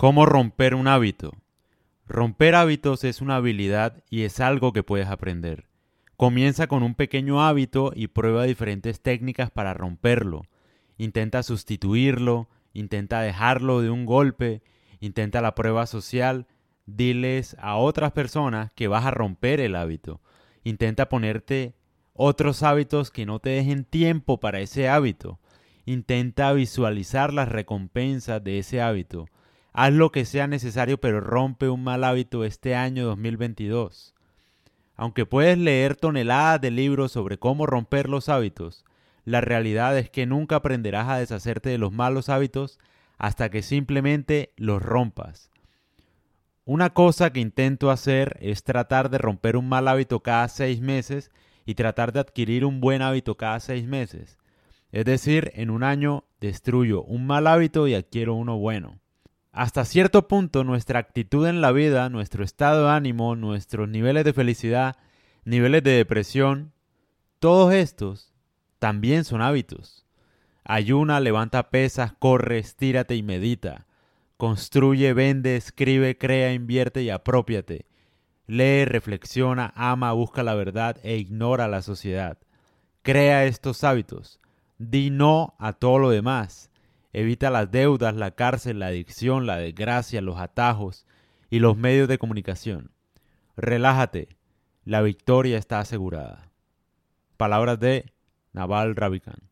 ¿Cómo romper un hábito? Romper hábitos es una habilidad y es algo que puedes aprender. Comienza con un pequeño hábito y prueba diferentes técnicas para romperlo. Intenta sustituirlo, intenta dejarlo de un golpe, intenta la prueba social, diles a otras personas que vas a romper el hábito. Intenta ponerte otros hábitos que no te dejen tiempo para ese hábito. Intenta visualizar las recompensas de ese hábito. Haz lo que sea necesario, pero rompe un mal hábito este año 2022. Aunque puedes leer toneladas de libros sobre cómo romper los hábitos, la realidad es que nunca aprenderás a deshacerte de los malos hábitos hasta que simplemente los rompas. Una cosa que intento hacer es tratar de romper un mal hábito cada seis meses y tratar de adquirir un buen hábito cada seis meses. Es decir, en un año destruyo un mal hábito y adquiero uno bueno. Hasta cierto punto nuestra actitud en la vida, nuestro estado de ánimo, nuestros niveles de felicidad, niveles de depresión, todos estos también son hábitos. Ayuna, levanta pesas, corre, estírate y medita. Construye, vende, escribe, crea, invierte y apropiate. Lee, reflexiona, ama, busca la verdad e ignora la sociedad. Crea estos hábitos. Di no a todo lo demás Evita las deudas, la cárcel, la adicción, la desgracia, los atajos y los medios de comunicación. Relájate, la victoria está asegurada. Palabras de Naval Ravikant.